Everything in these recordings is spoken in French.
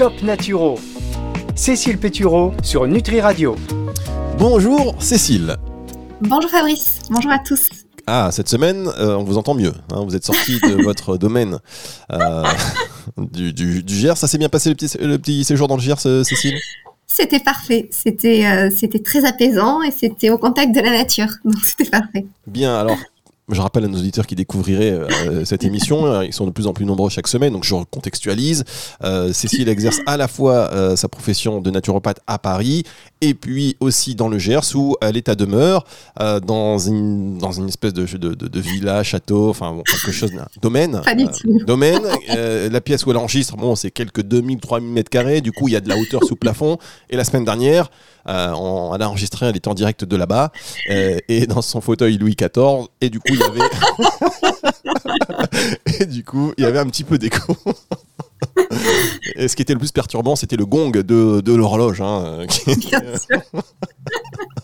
Top Naturo. Cécile Pétureau sur Nutri Radio. Bonjour Cécile. Bonjour Fabrice, bonjour à tous. Ah, cette semaine, euh, on vous entend mieux. hein, vous êtes sorti de votre domaine euh, du, du, du Gers. Ça s'est bien passé le petit, le petit séjour dans le Gers, Cécile? C'était parfait, c'était euh, c'était très apaisant et c'était au contact de la nature, donc c'était parfait. Bien, alors. Je rappelle à nos auditeurs qui découvriraient euh, cette émission, euh, ils sont de plus en plus nombreux chaque semaine, donc je recontextualise. Euh, Cécile exerce à la fois euh, sa profession de naturopathe à Paris et puis aussi dans le Gers où elle est à demeure euh, dans, une, dans une espèce de, de, de, de villa, château, enfin bon, quelque chose, un domaine. Euh, domaine. Euh, la pièce où elle enregistre, bon, c'est quelques 2000-3000 mètres carrés, du coup il y a de la hauteur sous plafond. Et la semaine dernière, euh, on, elle a enregistré, elle était en direct de là-bas, et dans son fauteuil Louis XIV, et du coup il y avait, et du coup il y avait un petit peu d'écho. et ce qui était le plus perturbant, c'était le gong de, de l'horloge, hein, qui- Bien sûr.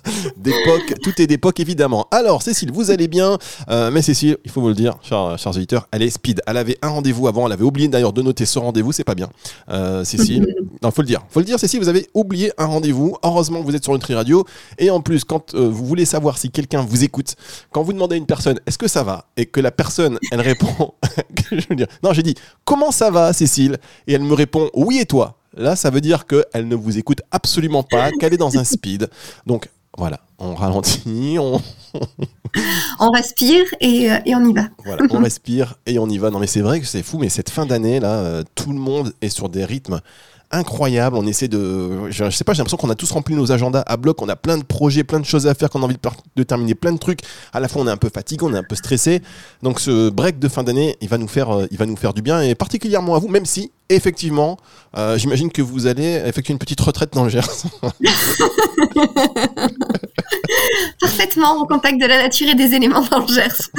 d'époque, tout est d'époque évidemment. Alors Cécile, vous allez bien, Euh, mais Cécile, il faut vous le dire, chers, chers auditeurs, elle est speed. Elle avait un rendez-vous avant, elle avait oublié d'ailleurs de noter ce rendez-vous, c'est pas bien. Euh, Cécile, non, faut le dire, faut le dire, Cécile, vous avez oublié un rendez-vous. Heureusement que vous êtes sur Nutri Radio, et en plus, quand euh, vous voulez savoir si quelqu'un vous écoute, quand vous demandez à une personne, est-ce que ça va, et que la personne, elle répond, je veux dire, non, j'ai dit, comment ça va, Cécile, et elle me répond, oui et toi? Là, ça veut dire qu'elle ne vous écoute absolument pas, qu'elle est dans un speed. Donc, voilà, on ralentit, on, On respire et, euh, et on y va. voilà, on respire et on y va. Non, mais c'est vrai que c'est fou, mais cette fin d'année, là, euh, tout le monde est sur des rythmes incroyables. On essaie de. Je, sais pas, j'ai l'impression qu'on a tous rempli nos agendas à bloc. On a plein de projets, plein de choses à faire, qu'on a envie de, terminer plein de trucs. À la fois, on est un peu fatigué, on est un peu stressé. Donc, ce break de fin d'année, il, va nous faire, euh, du bien, et particulièrement à vous, même si, effectivement, euh, j'imagine que vous allez effectuer une petite retraite dans le Gers. Parfaitement au contact de la nature et des éléments dans le Gers.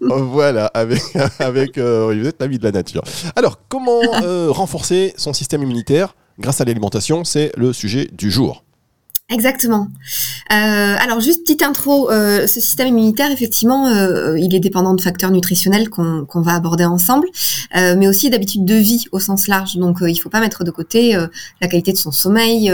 voilà, avec, euh, vous êtes l'ami de la nature. Alors, comment euh, renforcer son système immunitaire grâce à l'alimentation C'est le sujet du jour. Exactement. Euh, alors juste petite intro, euh, ce système immunitaire, effectivement, euh, il est dépendant de facteurs nutritionnels qu'on va aborder ensemble, euh, mais aussi d'habitudes de vie au sens large. Donc euh, il faut pas mettre de côté euh, la qualité de son sommeil,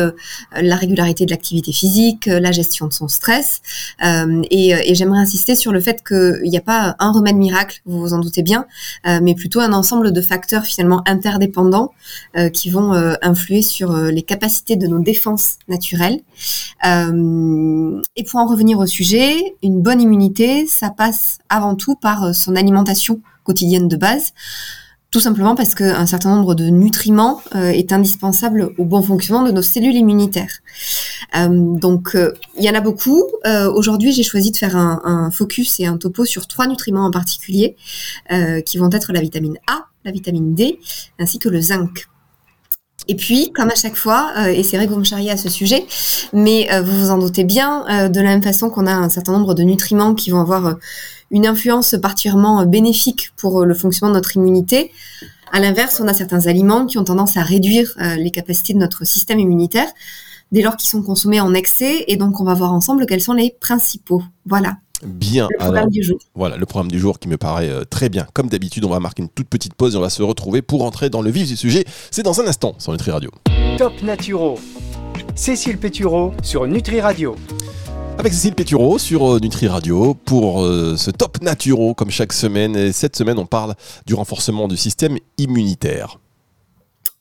la régularité de l'activité physique, la gestion de son stress. Et et j'aimerais insister sur le fait qu'il n'y a pas un remède miracle, vous vous en doutez bien, mais plutôt un ensemble de facteurs finalement interdépendants qui vont influer sur les capacités de nos défenses naturelles. Euh, et pour en revenir au sujet, une bonne immunité, ça passe avant tout par euh, son alimentation quotidienne de base, tout simplement parce qu'un certain nombre de nutriments euh, est indispensable au bon fonctionnement de nos cellules immunitaires. Donc, il y en a beaucoup. Aujourd'hui, j'ai choisi de faire un, focus et un topo sur trois nutriments en particulier, qui vont être la vitamine A, la vitamine D, ainsi que le zinc. Et puis, comme à chaque fois, euh, et c'est vrai que vous me charriez à ce sujet, mais euh, vous vous en doutez bien, euh, de la même façon qu'on a un certain nombre de nutriments qui vont avoir une influence particulièrement bénéfique pour le fonctionnement de notre immunité, à l'inverse, on a certains aliments qui ont tendance à réduire les capacités de notre système immunitaire dès lors qu'ils sont consommés en excès, et donc on va voir ensemble quels sont les principaux. Voilà, Bien, le programme alors du jour. voilà le programme du jour qui me paraît euh, très bien. Comme d'habitude, on va marquer une toute petite pause et on va se retrouver pour entrer dans le vif du sujet. C'est dans un instant sur Nutri Radio. Top Naturo. Cécile Pétureau sur Nutri Radio. Avec Cécile Pétureau sur euh, Nutri Radio pour euh, ce top naturo comme chaque semaine. Et cette semaine, on parle du renforcement du système immunitaire.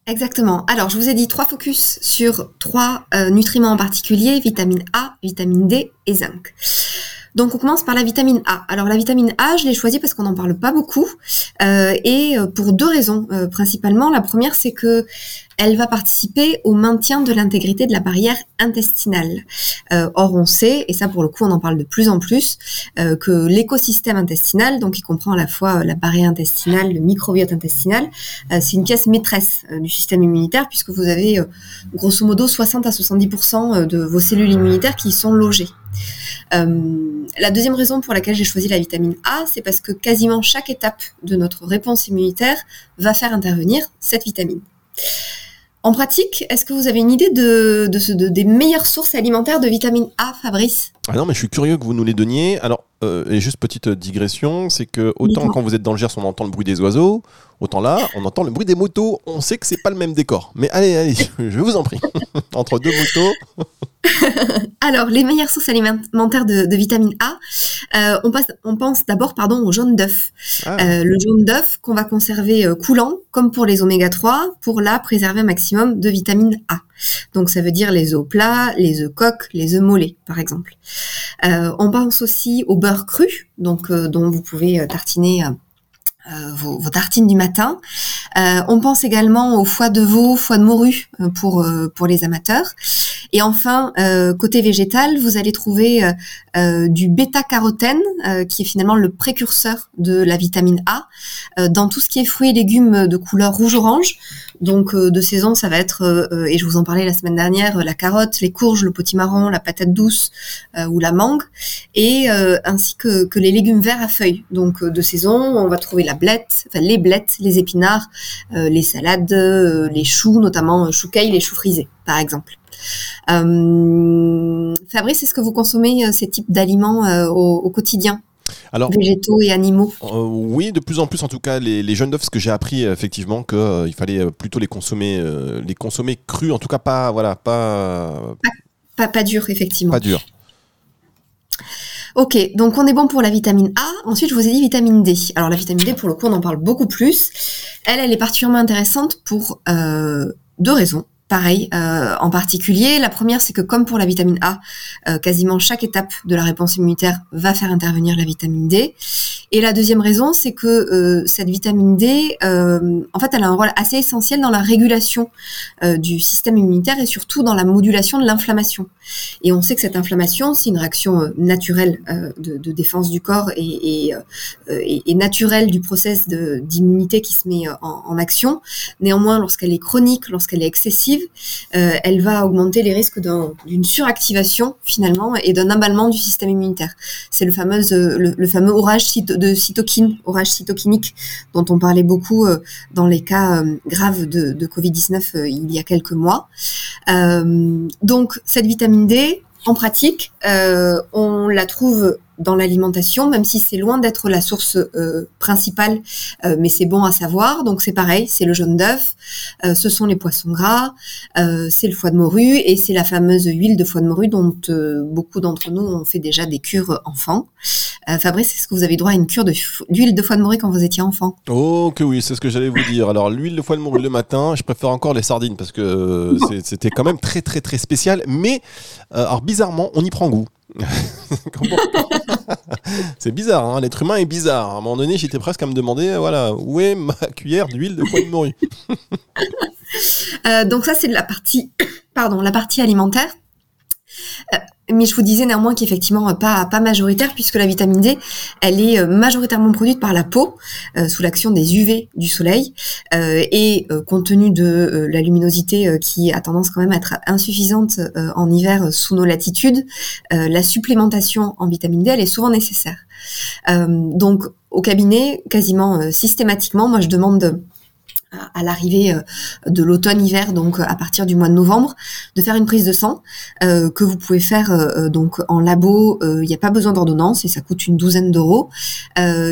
Exactement. Alors, je vous ai dit trois focus sur trois euh, nutriments en particulier, vitamine A, vitamine D et zinc. Donc, on commence par la vitamine A. Alors, la vitamine A, je l'ai choisie parce qu'on n'en parle pas beaucoup, euh, et euh, pour deux raisons euh, principalement. La première, c'est que elle va participer au maintien de l'intégrité de la barrière intestinale. Or, on sait, et ça pour le coup, on en parle de plus en plus, que l'écosystème intestinal, donc qui comprend à la fois la barrière intestinale, le microbiote intestinal, c'est une pièce maîtresse du système immunitaire puisque vous avez grosso modo 60 à 70% de vos cellules immunitaires qui y sont logées. Euh, la deuxième raison pour laquelle j'ai choisi la vitamine A, c'est parce que quasiment chaque étape de notre réponse immunitaire va faire intervenir cette vitamine. En pratique, est-ce que vous avez une idée de, des meilleures sources alimentaires de vitamine A, Fabrice? Ah non, mais je suis curieux que vous nous les donniez. Alors, euh, et juste petite digression, c'est que autant quand vous êtes dans le Gers, on entend le bruit des oiseaux, autant là, on entend le bruit des motos. On sait que c'est pas le même décor. Mais allez, allez, je vous en prie. Entre deux motos. Alors, les meilleures sources alimentaires de, vitamine A, euh, on, passe, on, pense d'abord pardon, au jaune d'œuf. Ah. Euh, le jaune d'œuf qu'on va conserver coulant, comme pour les oméga 3, pour là préserver un maximum de vitamine A. Donc ça veut dire les œufs plats, les œufs coques, les œufs mollets, par exemple. Euh, on pense aussi au beurre cru, donc euh, dont vous pouvez euh, vos, tartines du matin. on pense également au foie de veau, foie de morue pour pour les amateurs. Et enfin, côté végétal, vous allez trouver du bêta-carotène, qui est finalement le précurseur de la vitamine A, dans tout ce qui est fruits et légumes de couleur rouge-orange. Donc de saison, ça va être, et je vous en parlais la semaine dernière, la carotte, les courges, le potimarron, la patate douce ou la mangue, et ainsi que, les légumes verts à feuilles. Donc de saison, on va trouver la blette, les blettes, les épinards, les salades, les choux, notamment chou caille, les choux frisés, par exemple. Euh, Fabrice, est-ce que vous consommez euh, ces types d'aliments euh, au, quotidien? Alors, végétaux et animaux Oui, de plus en plus en tout cas les, les jeunes d'œufs, ce que j'ai appris effectivement qu'il fallait plutôt les consommer, les consommer crus, en tout cas pas voilà pas pas, pas, dur effectivement. Pas dur. Ok, donc on est bon pour la vitamine A. Ensuite, je vous ai dit vitamine D. Alors la vitamine D, pour le coup, on en parle beaucoup plus. Elle, elle est particulièrement intéressante pour deux raisons pareil euh, en particulier. La première, c'est que comme pour la vitamine A, euh, quasiment chaque étape de la réponse immunitaire va faire intervenir la vitamine D. Et la deuxième raison, c'est que euh, cette vitamine D, en fait, elle a un rôle assez essentiel dans la régulation du système immunitaire et surtout dans la modulation de l'inflammation. Et on sait que cette inflammation, c'est une réaction naturelle de, défense du corps et, naturelle du process d'immunité qui se met en action. Néanmoins, lorsqu'elle est chronique, lorsqu'elle est excessive, euh, elle va augmenter les risques d'une suractivation finalement et d'un emballement du système immunitaire. C'est le fameux, euh, orage de cytokine, orage cytokinique dont on parlait beaucoup euh, dans les cas graves de Covid-19 il y a quelques mois. donc cette vitamine D, en pratique, on la trouve dans l'alimentation, même si c'est loin d'être la source euh, principale, euh, mais c'est bon à savoir. Donc c'est pareil, c'est le jaune d'œuf, euh, ce sont les poissons gras, c'est le foie de morue et c'est la fameuse huile de foie de morue dont beaucoup d'entre nous ont fait déjà des cures enfants. Fabrice, est-ce que vous avez droit à une cure d'huile de, foie de morue quand vous étiez enfant? Oh que oui, c'est ce que j'allais vous dire. Alors l'huile de foie de morue le matin, je préfère encore les sardines parce que c'était quand même très très très spécial. Mais alors bizarrement, on y prend goût. c'est bizarre, hein l'être humain est bizarre. À un moment donné, j'étais presque à me demander, voilà, où est ma cuillère d'huile de foie de morue euh, Donc ça, c'est la partie, pardon, la partie alimentaire. Euh, mais je vous disais néanmoins qu'effectivement pas pas majoritaire puisque la vitamine D, elle est euh, majoritairement produite par la peau euh, sous l'action des UV du soleil et compte tenu de la luminosité qui a tendance quand même à être insuffisante en hiver sous nos latitudes, la supplémentation en vitamine D elle est souvent nécessaire. donc au cabinet, quasiment systématiquement, moi je demande à l'arrivée euh, de l'automne-hiver, donc euh, à partir du mois de novembre, de faire une prise de sang euh, que vous pouvez faire donc en labo. Il n'y a pas besoin d'ordonnance et ça coûte une douzaine d'euros,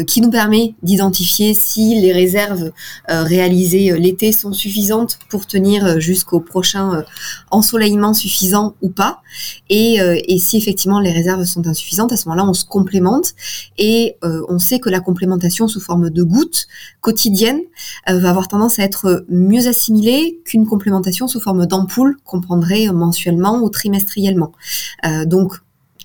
qui nous permet d'identifier si les réserves réalisées l'été sont suffisantes pour tenir jusqu'au prochain ensoleillement suffisant ou pas. Et, et, si effectivement les réserves sont insuffisantes, à ce moment-là, on se complémente et on sait que la complémentation sous forme de gouttes quotidiennes va avoir tendance à être mieux assimilé qu'une complémentation sous forme d'ampoule qu'on prendrait mensuellement ou trimestriellement. Euh, donc,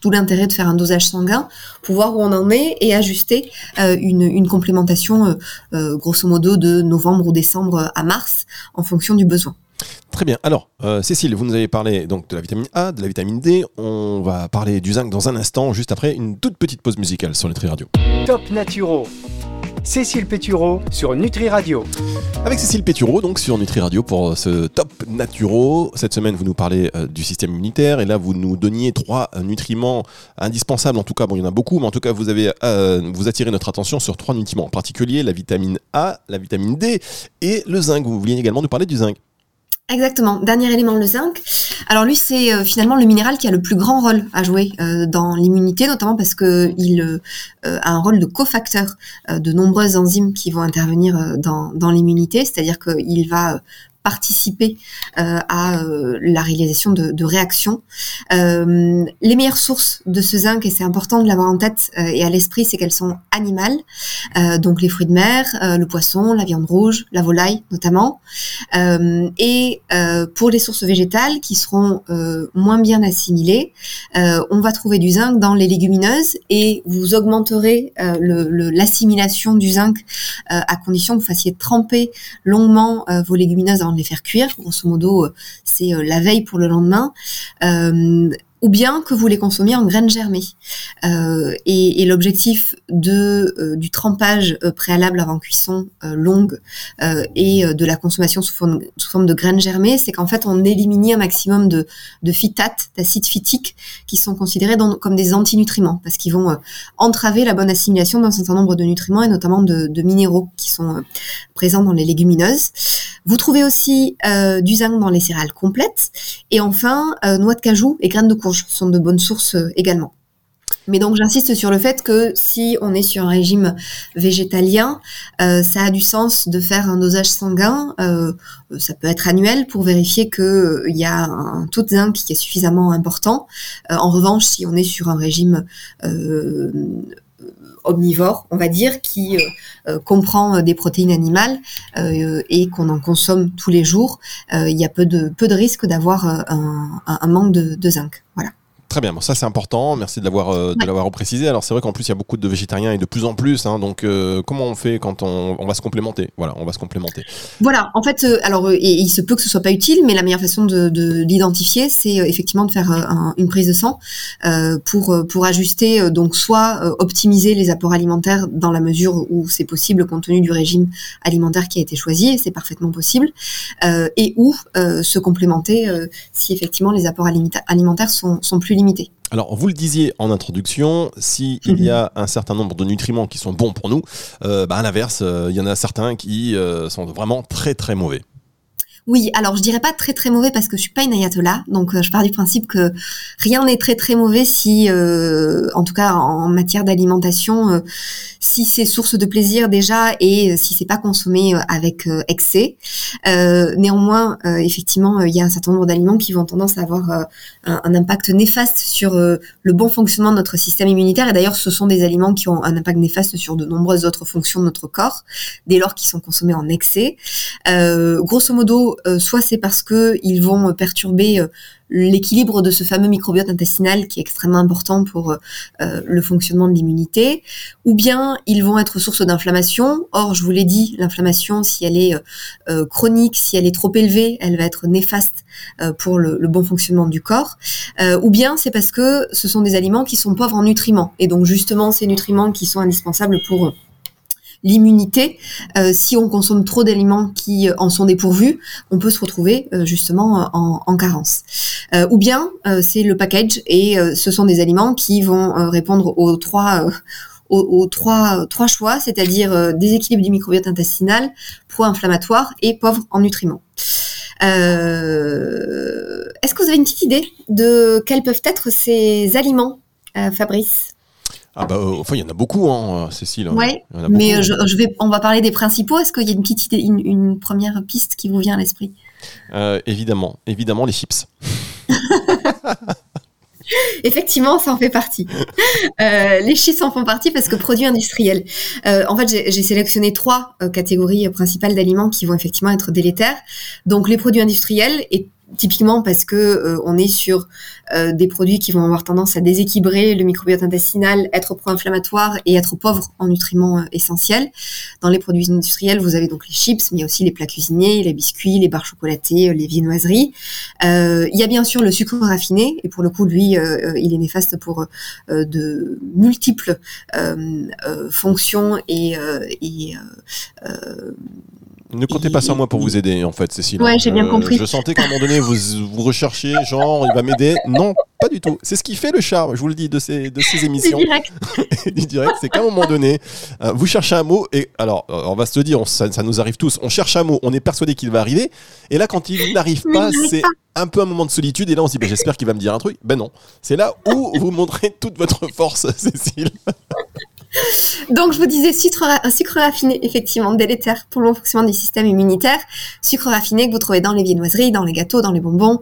tout l'intérêt de faire un dosage sanguin pour voir où on en est et ajuster euh, une, complémentation euh, grosso modo de novembre ou décembre à mars en fonction du besoin. Très bien. Alors, Cécile, vous nous avez parlé donc de la vitamine A, de la vitamine D. On va parler du zinc dans un instant, juste après une toute petite pause musicale sur Nutri Radio. Top Naturo. Cécile Pétureau sur Nutri Radio. Avec Cécile Pétureau, donc sur Nutri Radio pour ce top naturo. Cette semaine, vous nous parlez euh, du système immunitaire et là, vous nous donniez trois euh, nutriments indispensables. En tout cas, bon, il y en a beaucoup, mais en tout cas, vous avez euh, vous attirez notre attention sur trois nutriments en particulier la vitamine A, la vitamine D et le zinc. Vous vouliez également nous parler du zinc. Exactement. Dernier élément, le zinc. Alors lui, c'est euh, finalement le minéral qui a le plus grand rôle à jouer euh, dans l'immunité, notamment parce que il euh, a un rôle de cofacteur de nombreuses enzymes qui vont intervenir dans l'immunité, c'est-à-dire qu'il va participer euh, à euh, la réalisation de, réactions. Euh, les meilleures sources de ce zinc, et c'est important de l'avoir en tête et à l'esprit, c'est qu'elles sont animales, donc les fruits de mer, le poisson, la viande rouge, la volaille notamment. et pour les sources végétales qui seront moins bien assimilées, on va trouver du zinc dans les légumineuses et vous augmenterez l'assimilation du zinc à condition que vous fassiez tremper longuement vos légumineuses les faire cuire. Grosso modo, euh, c'est euh, la veille pour le lendemain. Euh, ou bien que vous les consommiez en graines germées. et, l'objectif de du trempage préalable avant cuisson longue et de la consommation sous forme, sous forme de graines germées, c'est qu'en fait on élimine un maximum de, de phytates, d'acides phytiques, qui sont considérés comme des antinutriments, parce qu'ils vont entraver la bonne assimilation d'un certain nombre de nutriments et notamment de, de minéraux qui sont présents dans les légumineuses. Vous trouvez aussi euh, du zinc dans les céréales complètes. Et enfin, euh, noix de cajou et graines de courge sont de bonnes sources euh, également. Mais donc j'insiste sur le fait que si on est sur un régime végétalien, ça a du sens de faire un dosage sanguin. ça peut être annuel pour vérifier qu'il y a un taux de zinc qui est suffisamment important. en revanche, si on est sur un régime omnivore, on va dire, qui euh, euh, comprend euh, des protéines animales et qu'on en consomme tous les jours, il y a peu de, peu risque d'avoir un, manque de zinc. Voilà. Très bien, bon, ça c'est important, merci de l'avoir euh, de l'avoir précisé. Alors c'est vrai qu'en plus il y a beaucoup de végétariens et de plus en plus, hein, donc euh, comment on fait quand on, on, va se complémenter? Voilà, on va se complémenter. Voilà, en fait, euh, alors et, il se peut que ce soit pas utile, mais la meilleure façon de, de l'identifier, c'est effectivement de faire une prise de sang pour pour ajuster, donc soit optimiser les apports alimentaires dans la mesure où c'est possible compte tenu du régime alimentaire qui a été choisi, et c'est parfaitement possible, et ou se complémenter si effectivement les apports alimentaires sont, sont plus limités alors, vous le disiez en introduction, s'il il y a un certain nombre de nutriments qui sont bons pour nous, euh, bah, à l'inverse, euh, il y en a certains qui euh, sont vraiment très très mauvais. Oui, alors je dirais pas très très mauvais parce que je suis pas une ayatollah, donc euh, je pars du principe que rien n'est très très mauvais si, euh, en tout cas en matière d'alimentation, euh, si c'est source de plaisir déjà et si c'est pas consommé avec excès. néanmoins, effectivement, il y a un certain nombre d'aliments qui vont tendance à avoir un, un, impact néfaste sur le bon fonctionnement de notre système immunitaire. Et d'ailleurs, ce sont des aliments qui ont un impact néfaste sur de nombreuses autres fonctions de notre corps dès lors qu'ils sont consommés en excès. grosso modo, euh, soit c'est parce que ils vont perturber euh, l'équilibre de ce fameux microbiote intestinal qui est extrêmement important pour euh, le fonctionnement de l'immunité, ou bien ils vont être source d'inflammation. Or, je vous l'ai dit, l'inflammation, si elle est chronique, si elle est trop élevée, elle va être néfaste pour le, bon fonctionnement du corps. ou bien c'est parce que ce sont des aliments qui sont pauvres en nutriments, et donc justement ces nutriments qui sont indispensables pour l'immunité. Euh, si on consomme trop d'aliments qui euh, en sont dépourvus, on peut se retrouver euh, justement en, carence. ou bien c'est le package et ce sont des aliments qui vont répondre aux trois aux, trois, trois choix, c'est-à-dire déséquilibre du microbiote intestinal, pro-inflammatoire et pauvre en nutriments. Est-ce que vous avez une petite idée de quels peuvent être ces aliments, Fabrice? Ah bah, euh, enfin, il y en a beaucoup, hein, Cécile. Ouais, mais euh, je, vais, on va parler des principaux. Est-ce qu'il y a une petite idée, une, première piste qui vous vient à l'esprit? Euh, Évidemment, évidemment, les chips. Effectivement, ça en fait partie. les chips en font partie parce que produits industriels. en fait, j'ai sélectionné trois catégories principales d'aliments qui vont effectivement être délétères. Donc, les produits industriels et typiquement parce que euh, on est sur euh, des produits qui vont avoir tendance à déséquilibrer le microbiote intestinal, être pro-inflammatoire et être pauvre en nutriments euh, essentiels. Dans les produits industriels, vous avez donc les chips, mais aussi les plats cuisinés, les biscuits, les barres chocolatées, les viennoiseries. Il y a bien sûr le sucre raffiné, et pour le coup, lui, il est néfaste pour de multiples fonctions et, et Ne comptez pas sur moi pour vous aider, en fait, Cécile. Ouais, j'ai bien Euh, compris. Je sentais qu'à un moment donné, vous, vous recherchiez, genre, il va m'aider. Non, pas du tout. C'est ce qui fait le charme, je vous le dis, de ces, de ces émissions. direct. du direct, c'est qu'à un moment donné, euh, vous cherchez un mot, et alors, euh, on va se le dire, on- ça, ça nous arrive tous, on cherche un mot, on est persuadé qu'il va arriver, et là, quand il n'arrive pas, c'est un peu un moment de solitude, et là, on se dit, bah, j'espère qu'il va me dire un truc. Ben non, c'est là où vous montrez toute votre force, Cécile. Donc, je vous disais sucre, sucre raffiné, effectivement, délétère pour le bon fonctionnement du système immunitaire. Sucre raffiné que vous trouvez dans les viennoiseries, dans les gâteaux, dans les bonbons,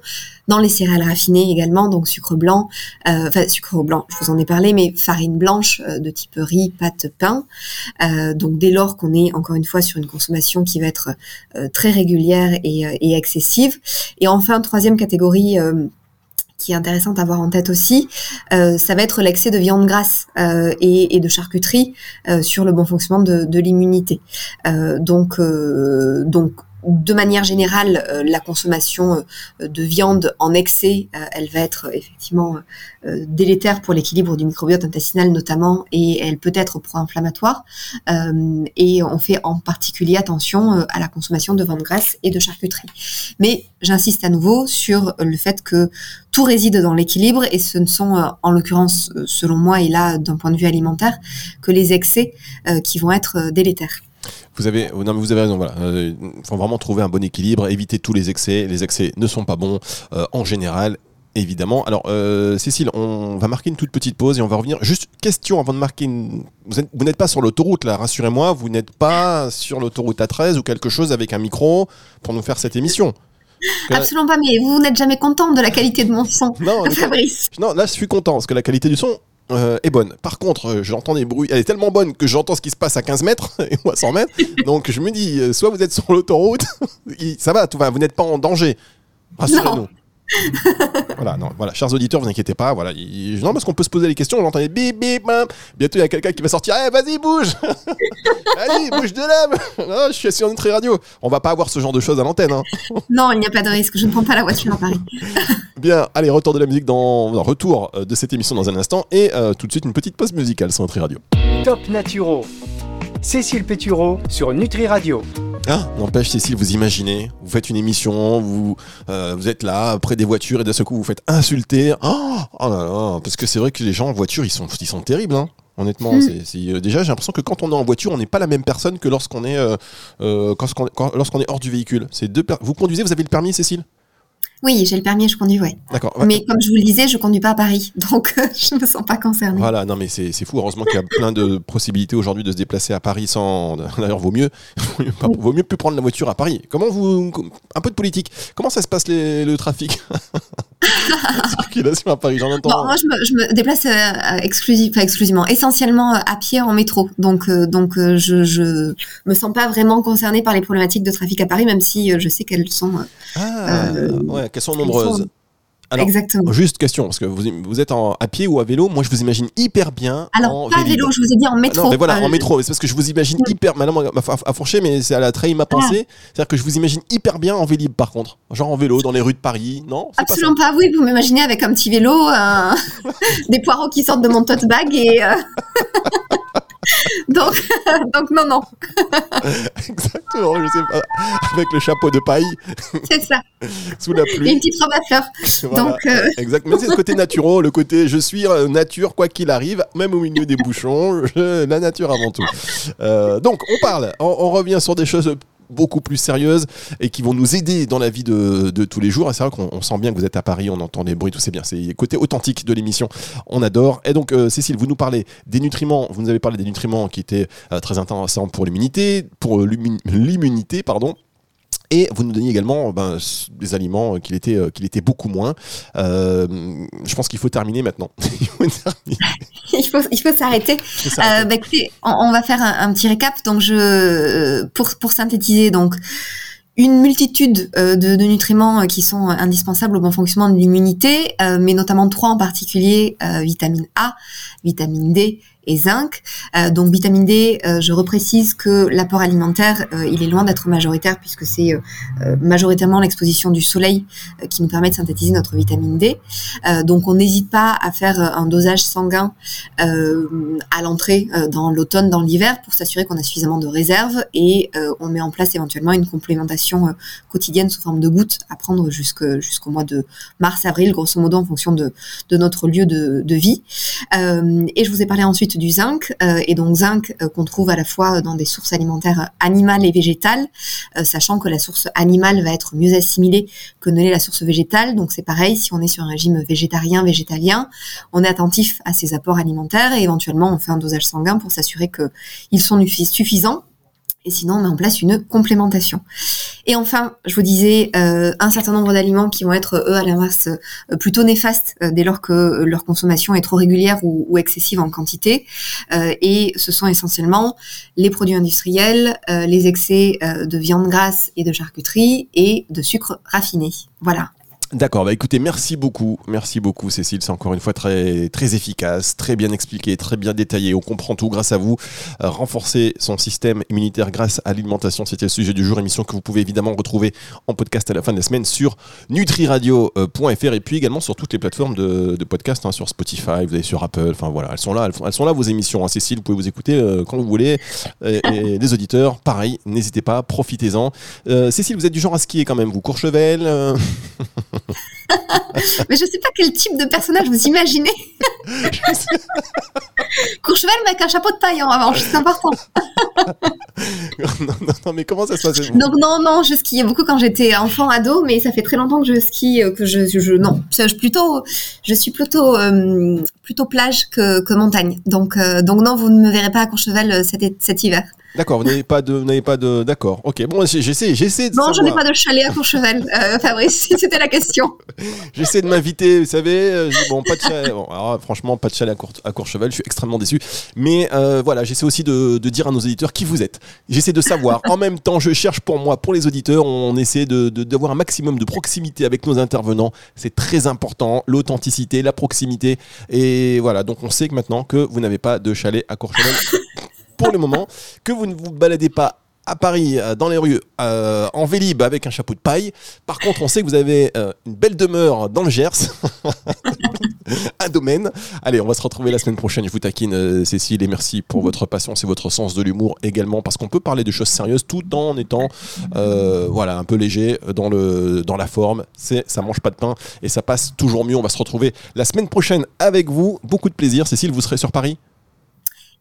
dans les céréales raffinées également, donc sucre blanc, euh, enfin sucre blanc, je vous en ai parlé, mais farine blanche euh, de type riz, pâte, pain. Euh, donc, dès lors qu'on est encore une fois sur une consommation qui va être très régulière et excessive. Et enfin, troisième catégorie. Qui est intéressante à avoir en tête aussi, euh, ça va être l'excès de viande grasse euh, et, de charcuterie euh, sur le bon fonctionnement de, l'immunité. Euh, donc, de manière générale, euh, la consommation euh, de viande en excès, euh, elle va être effectivement délétère pour l'équilibre du microbiote intestinal notamment, et elle peut être pro-inflammatoire. Et on fait en particulier attention à la consommation de viande grasse et de charcuterie. Mais j'insiste à nouveau sur le fait que tout réside dans l'équilibre et ce ne sont, en l'occurrence, selon moi, et là, d'un point de vue alimentaire, que les excès qui vont être délétères. Vous avez, non, mais vous avez raison. Voilà, Euh, il faut vraiment trouver un bon équilibre, éviter tous les excès. Les excès ne sont pas bons euh, en général. Évidemment. Alors, euh, Cécile, on va marquer une toute petite pause et on va revenir. Juste question avant de marquer. Une... Vous êtes- vous n'êtes pas sur l'autoroute là, rassurez-moi. Vous n'êtes pas sur l'autoroute A13 ou quelque chose avec un micro pour nous faire cette émission. Absolument pas, mais vous n'êtes jamais content de la qualité de mon son, Non, Fabrice. non, là je suis content parce que la qualité du son euh, est bonne. Par contre, euh, j'entends des bruits, elle est tellement bonne que j'entends ce qui se passe à 15 mètres et moi à 100 mètres. Donc je me dis, euh, soit vous êtes sur l'autoroute, ça va, tout va, vous n'êtes pas en danger. Rassurez-nous. Voilà, non, voilà, chers auditeurs, vous inquiétez pas. Voilà, il- non, parce qu'on peut se poser des questions. J'entends des bip bip. bam. Bientôt, il y a quelqu'un qui va sortir. Eh, vas-y, bouge. Allez, bouge de là. Non, je suis sur Nutri Radio. On va pas avoir ce genre de choses à l'antenne. Hein. Non, il n'y a pas de risque, je ne prends pas la voiture à Paris. Bien, allez, retour de la musique dans non, retour euh, de cette émission dans un instant et euh, tout de suite une petite pause musicale sur Nutri Radio. Top Naturo. Cécile Pétureau sur Nutri Radio. Ah, n'empêche Cécile, vous imaginez, vous faites une émission, vous euh, vous êtes là près des voitures et d'un seul coup vous faites insulter. Oh, oh là là, parce que c'est vrai que les gens en voiture ils sont ils sont terribles. Hein. Honnêtement, Mm. c'est, c'est- euh, déjà j'ai l'impression que quand on est en voiture, on n'est pas la même personne que lorsqu'on est euh, euh, quand- quand- lorsqu'on est hors du véhicule. C'est deux per- vous conduisez, vous avez le permis, Cécile? Oui, j'ai le permis, je conduis, ouais. D'accord. Mais comme je vous le disais, je conduis pas à Paris, donc euh, je me sens pas concernée. Voilà, non mais c'est fou. Heureusement qu'il y a plein de possibilités aujourd'hui de se déplacer à Paris sans. D'ailleurs, vaut mieux, vaut mieux plus prendre la voiture à Paris. Comment vous, un peu de politique. Comment ça se passe les- le trafic? La Circulation à Paris, j'en entends. Bon, moi, je me, je me déplace euh, exclusif, enfin, exclusivement, essentiellement euh, à pied en métro. Donc, euh, donc euh, je, je me sens pas vraiment concernée par les problématiques de trafic à Paris, même si euh, je sais qu'elles sont euh, ah, euh, ouais, qu'elles sont nombreuses. Alors, exactement. Juste question, parce que vous, vous êtes en- à pied ou à vélo. Moi, je vous imagine hyper bien. Alors, en pas à vélo, je vous ai dit en Ah métro. Non, mais voilà, Euh, en métro. C'est parce que je vous imagine Oui. hyper. Maintenant, à, à fourcher, mais c'est à la trahi ma pensée. C'est-à-dire que je vous imagine hyper bien en Vélib, par contre. Genre en vélo, dans les rues de Paris. Non C'est pas Absolument pas, oui, vous m'imaginez avec un petit vélo, des poireaux qui sortent de mon tote bag et... euh, donc, non, non, Exactement, je sais pas. Avec le chapeau de paille, c'est ça. sous la Et une pluie. petite robe à fleurs. Voilà. Donc, euh, Exact. Mais c'est le côté naturel, le côté je suis euh, nature, quoi qu'il arrive, même au milieu des bouchons, je- la nature avant tout. Euh, donc, on parle, on, on revient sur des choses beaucoup plus sérieuses et qui vont nous aider dans la vie de, tous les jours. C'est vrai qu'on on sent bien que vous êtes à Paris, on entend les bruits, tout c'est bien. C'est côté authentique de l'émission, on adore. Et donc, euh, Cécile, vous nous parlez des nutriments, vous nous avez parlé des nutriments qui étaient euh, très intéressants pour l'immunité, pour l'immu- l'immunité, pardon. Et vous nous donniez également ben, des aliments euh, qu'il était, euh, qu'il était beaucoup moins. Euh, je pense qu'il faut terminer maintenant. Il faut il s'arrêter. Euh, bah, on, on va faire un, un petit récap. Donc, je, pour, pour synthétiser, donc une multitude euh, de, de nutriments qui sont indispensables au bon fonctionnement de l'immunité, mais notamment trois en particulier vitamine A, vitamine D et zinc. donc vitamine D, je reprécise que l'apport alimentaire, il est loin d'être majoritaire puisque c'est majoritairement l'exposition du soleil qui nous permet de synthétiser notre vitamine D. donc on n'hésite pas à faire un dosage sanguin à l'entrée dans l'automne, dans l'hiver, pour s'assurer qu'on a suffisamment de réserves et on met en place éventuellement une complémentation quotidienne sous forme de gouttes à prendre jusqu'au mois de mars-avril, grosso modo en fonction de, notre lieu de, vie. Euh, et je vous ai parlé ensuite du zinc, euh, et donc zinc euh, qu'on trouve à la fois dans des sources alimentaires animales et végétales, sachant que la source animale va être mieux assimilée que ne l'est la source végétale. Donc c'est pareil, si on est sur un régime végétarien, végétalien, on est attentif à ces apports alimentaires et éventuellement on fait un dosage sanguin pour s'assurer qu'ils sont suffisants et sinon on met en place une complémentation. Et enfin, je vous disais euh, un certain nombre d'aliments qui vont être eux à l'inverse euh, plutôt néfastes euh, dès lors que leur consommation est trop régulière ou, excessive en quantité. et ce sont essentiellement les produits industriels, les excès de viande grasse et de charcuterie et de sucre raffiné. Voilà. D'accord, bah écoutez, merci beaucoup, merci beaucoup Cécile, c'est encore une fois très, très efficace, très bien expliqué, très bien détaillé, on comprend tout grâce à vous. Euh, renforcer son système immunitaire grâce à l'alimentation, c'était le sujet du jour, émission que vous pouvez évidemment retrouver en podcast à la fin de la semaine sur nutriradio.fr et puis également sur toutes les plateformes de, de podcast, hein, sur Spotify, vous avez sur Apple, enfin voilà, elles sont là, elles, sont là vos émissions, hein. Cécile, vous pouvez vous écouter euh, quand vous voulez, et, les auditeurs, pareil, n'hésitez pas, profitez-en. Euh, Cécile, vous êtes du genre à skier quand même, vous, Courchevel mais je sais pas quel type de personnage vous imaginez. Courchevel, mais avec un chapeau de paille en revanche, c'est important. non, non, mais comment ça se passe Donc non, non, je skiais beaucoup quand j'étais enfant, ado, mais ça fait très longtemps que je skie, euh, que je, je non, je, plutôt, je suis plutôt, euh, plutôt plage que, que montagne. Donc, euh, donc non, vous ne me verrez pas à Courchevel cet, cet hiver. D'accord, vous n'avez pas de, vous n'avez pas de, d'accord. Ok, bon, j'essaie, j'essaie de. Non, je n'ai pas de chalet à Courchevel, euh, Fabrice, si c'était la question. j'essaie de m'inviter, vous savez. Euh, bon, pas de chalet. Bon, alors, franchement, pas de chalet à, Courchevel. Je suis extrêmement déçu. Mais euh, voilà, j'essaie aussi de, de, dire à nos auditeurs qui vous êtes. J'essaie de savoir. en même temps, je cherche pour moi, pour les auditeurs, on essaie de, d'avoir un maximum de proximité avec nos intervenants. C'est très important, l'authenticité, la proximité. Et voilà, donc on sait que maintenant que vous n'avez pas de chalet à Courchevel pour le moment, que vous ne vous baladez pas à Paris, euh, dans les rues, euh, en vélib avec un chapeau de paille. Par contre, on sait que vous avez euh, une belle demeure dans le Gers, un domaine. Allez, on va se retrouver la semaine prochaine. Je vous taquine, Cécile, et merci pour votre patience et votre sens de l'humour également, parce qu'on peut parler de choses sérieuses tout en étant, voilà, un peu léger dans le dans la forme. C'est, ça mange pas de pain et ça passe toujours mieux. On va se retrouver la semaine prochaine avec vous. Beaucoup de plaisir. Cécile, vous serez sur Paris?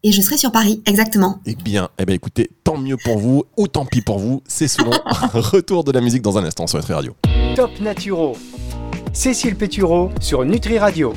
Et je serai sur Paris, exactement. Eh bien, eh bien, écoutez, tant mieux pour vous, ou tant pis pour vous, c'est selon. Retour de la musique dans un instant sur Nutri Radio. Top Naturo. Cécile Pétureau sur Nutri Radio.